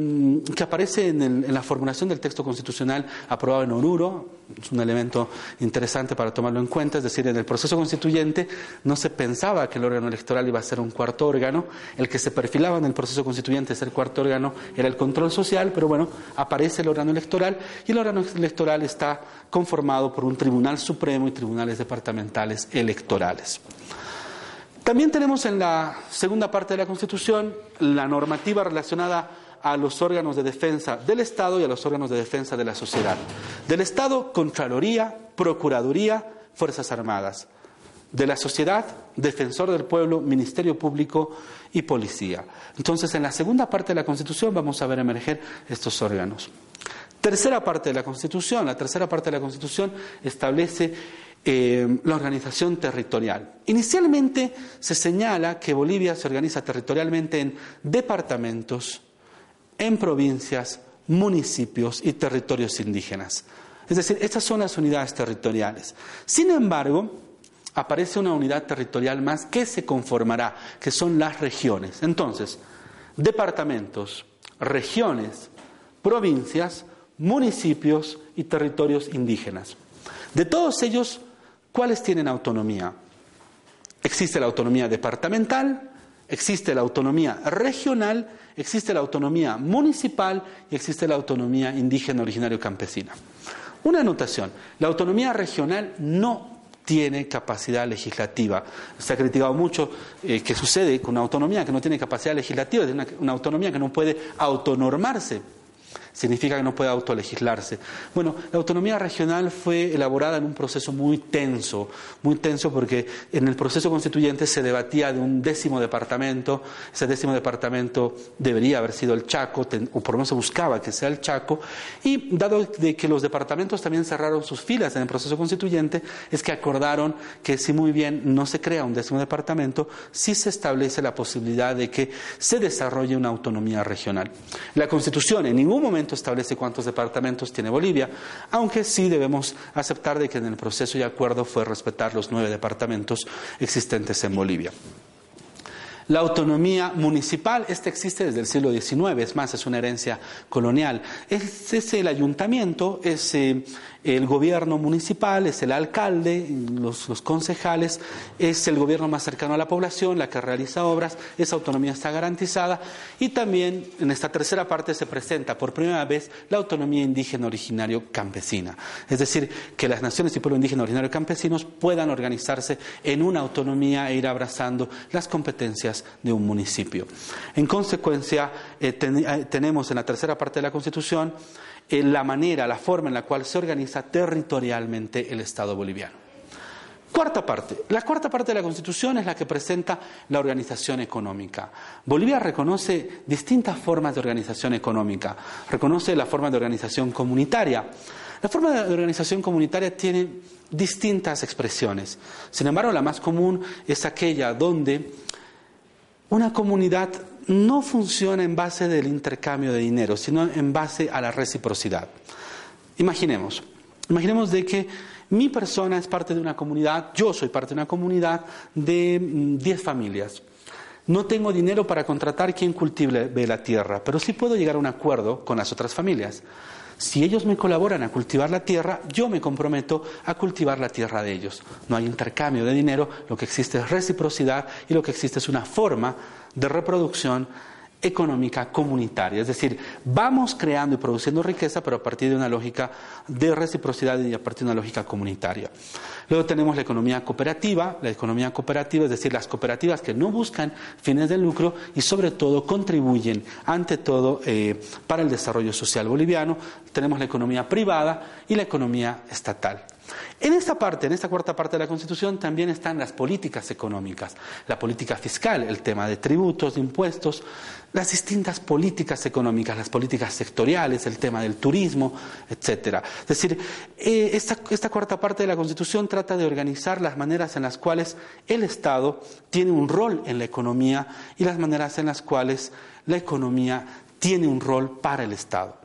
Mm, que aparece en, el, en, la formulación del texto constitucional aprobado en Oruro, es un elemento interesante para tomarlo en cuenta, es decir, en el proceso constituyente no se pensaba que el órgano electoral iba a ser un cuarto órgano, el que se perfilaba en el proceso constituyente ser cuarto órgano era el control social, pero bueno, aparece el órgano electoral y el órgano electoral está conformado por un tribunal supremo y tribunales departamentales electorales. También tenemos en la segunda parte de la Constitución la normativa relacionada a los órganos de defensa del Estado y a los órganos de defensa de la sociedad. Del Estado, Contraloría, Procuraduría, Fuerzas Armadas. De la sociedad, Defensor del Pueblo, Ministerio Público y Policía. Entonces, en la segunda parte de la Constitución vamos a ver emerger estos órganos. Tercera parte de la Constitución. La tercera parte de la Constitución establece eh, la organización territorial. Inicialmente se señala que Bolivia se organiza territorialmente en departamentos, en provincias, municipios y territorios indígenas. Es decir, estas son las unidades territoriales. Sin embargo, aparece una unidad territorial más que se conformará, que son las regiones. Entonces, departamentos, regiones, provincias, municipios y territorios indígenas. De todos ellos, ¿cuáles tienen autonomía? Existe la autonomía departamental, existe la autonomía regional existe la autonomía municipal y existe la autonomía indígena originario campesina. Una anotación, la autonomía regional no tiene capacidad legislativa. Se ha criticado mucho eh, que sucede con una autonomía que no tiene capacidad legislativa, es una autonomía que no puede autonormarse significa que no puede autolegislarse. Bueno, la autonomía regional fue elaborada en un proceso muy tenso, muy tenso porque en el proceso constituyente se debatía de un décimo departamento, ese décimo departamento debería haber sido el Chaco, o por lo menos se buscaba que sea el Chaco, y dado de que los departamentos también cerraron sus filas en el proceso constituyente, es que acordaron que si muy bien no se crea un décimo departamento, sí se establece la posibilidad de que se desarrolle una autonomía regional. La Constitución en ningún momento establece cuántos departamentos tiene Bolivia, aunque sí debemos aceptar de que en el proceso y acuerdo fue respetar los nueve departamentos existentes en Bolivia. La autonomía municipal, esta existe desde el siglo XIX, es más, es una herencia colonial. Es, el ayuntamiento, es eh, el gobierno municipal, es el alcalde, los, concejales, es el gobierno más cercano a la población, la que realiza obras, esa autonomía está garantizada y también en esta tercera parte se presenta por primera vez la autonomía indígena originario campesina. Es decir, que las naciones y pueblos indígenas originarios campesinos puedan organizarse en una autonomía e ir abrazando las competencias de un municipio. En consecuencia, eh, eh, tenemos en la tercera parte de la Constitución en la manera, la forma en la cual se organiza territorialmente el Estado boliviano. Cuarta parte. La cuarta parte de la Constitución es la que presenta la organización económica. Bolivia reconoce distintas formas de organización económica. Reconoce la forma de organización comunitaria. La forma de organización comunitaria tiene distintas expresiones. Sin embargo, la más común es aquella donde una comunidad no funciona en base del intercambio de dinero, sino en base a la reciprocidad. Imaginemos, imaginemos de que mi persona es parte de una comunidad, yo soy parte de una comunidad de 10 mm, familias. No tengo dinero para contratar quien cultive la tierra, pero sí puedo llegar a un acuerdo con las otras familias. Si ellos me colaboran a cultivar la tierra, yo me comprometo a cultivar la tierra de ellos. No hay intercambio de dinero, lo que existe es reciprocidad y lo que existe es una forma de reproducción económica comunitaria. Es decir, vamos creando y produciendo riqueza, pero a partir de una lógica de reciprocidad y a partir de una lógica comunitaria. Luego tenemos la economía cooperativa, la economía cooperativa, es decir, las cooperativas que no buscan fines de lucro y sobre todo contribuyen, ante todo, eh, para el desarrollo social boliviano. Tenemos la economía privada y la economía estatal. En esta parte, en esta cuarta parte de la Constitución, también están las políticas económicas, la política fiscal, el tema de tributos, de impuestos, las distintas políticas económicas, las políticas sectoriales, el tema del turismo, etcétera. Es decir, eh, esta, esta cuarta parte de la Constitución trata de organizar las maneras en las cuales el Estado tiene un rol en la economía y las maneras en las cuales la economía tiene un rol para el Estado.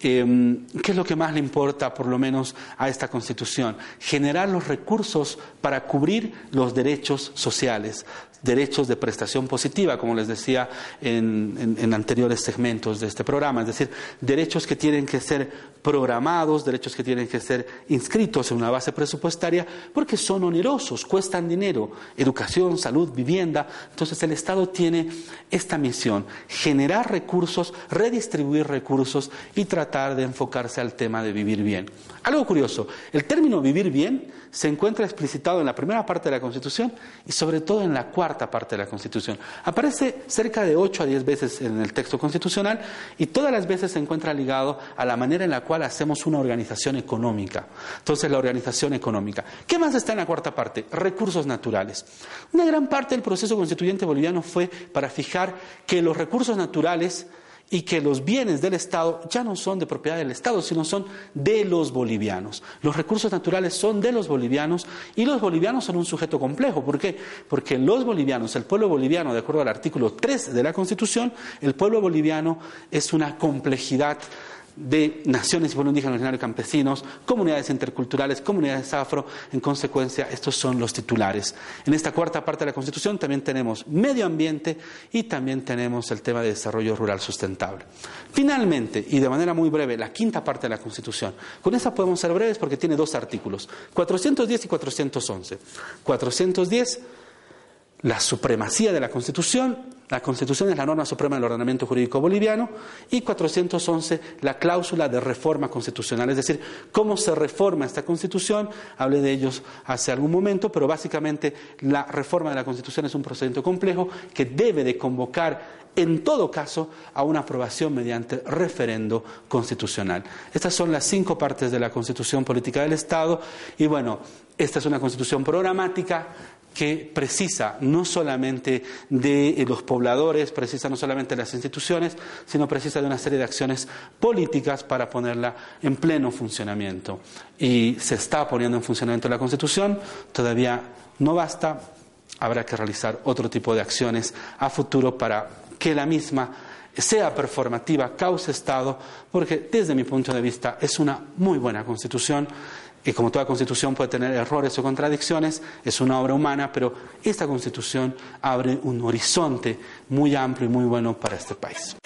Em, ¿Qué es lo que más le importa, por lo menos, a esta Constitución? Generar los recursos para cubrir los derechos sociales, derechos de prestación positiva, como les decía en, en, anteriores segmentos de este programa, es decir, derechos que tienen que ser programados, derechos que tienen que ser inscritos en una base presupuestaria, porque son onerosos, cuestan dinero, educación, salud, vivienda. Entonces el Estado tiene esta misión, generar recursos, redistribuir recursos y tratar de enfocarse al tema de vivir bien. Algo curioso, el término vivir bien se encuentra explicitado en la primera parte de la Constitución y sobre todo en la cuarta parte de la Constitución. Aparece cerca de 8 a 10 veces en el texto constitucional y todas las veces se encuentra ligado a la manera en la cual hacemos una organización económica. Entonces, la organización económica. ¿Qué más está en la cuarta parte? Recursos naturales. Una gran parte del proceso constituyente boliviano fue para fijar que los recursos naturales y que los bienes del Estado ya no son de propiedad del Estado, sino son de los bolivianos. Los recursos naturales son de los bolivianos y los bolivianos son un sujeto complejo. ¿Por qué? Porque los bolivianos, el pueblo boliviano, de acuerdo al artículo 3 de la Constitución, el pueblo boliviano es una complejidad de naciones y pueblos indígenas, y campesinos, comunidades interculturales, comunidades afro. En consecuencia, estos son los titulares. En esta cuarta parte de la Constitución también tenemos medio ambiente y también tenemos el tema de desarrollo rural sustentable. Finalmente, y de manera muy breve, la quinta parte de la Constitución. Con esa podemos ser breves porque tiene dos artículos, 410 y 411. 410 la supremacía de la Constitución, la Constitución es la norma suprema del ordenamiento jurídico boliviano, y 411, la cláusula de reforma constitucional, es decir, cómo se reforma esta Constitución, hablé de ellos hace algún momento, pero básicamente la reforma de la Constitución es un procedimiento complejo que debe de convocar en todo caso a una aprobación mediante referendo constitucional. Estas son las cinco partes de la Constitución Política del Estado. Y bueno, esta es una constitución programática que precisa no solamente de eh, los pobladores, precisa no solamente de las instituciones, sino precisa de una serie de acciones políticas para ponerla en pleno funcionamiento. Y se está poniendo en funcionamiento la Constitución, todavía no basta, habrá que realizar otro tipo de acciones a futuro para que la misma sea performativa, cause Estado, porque desde mi punto de vista es una muy buena Constitución y como toda constitución puede tener errores o contradicciones, es una obra humana, pero esta constitución abre un horizonte muy amplio y muy bueno para este país.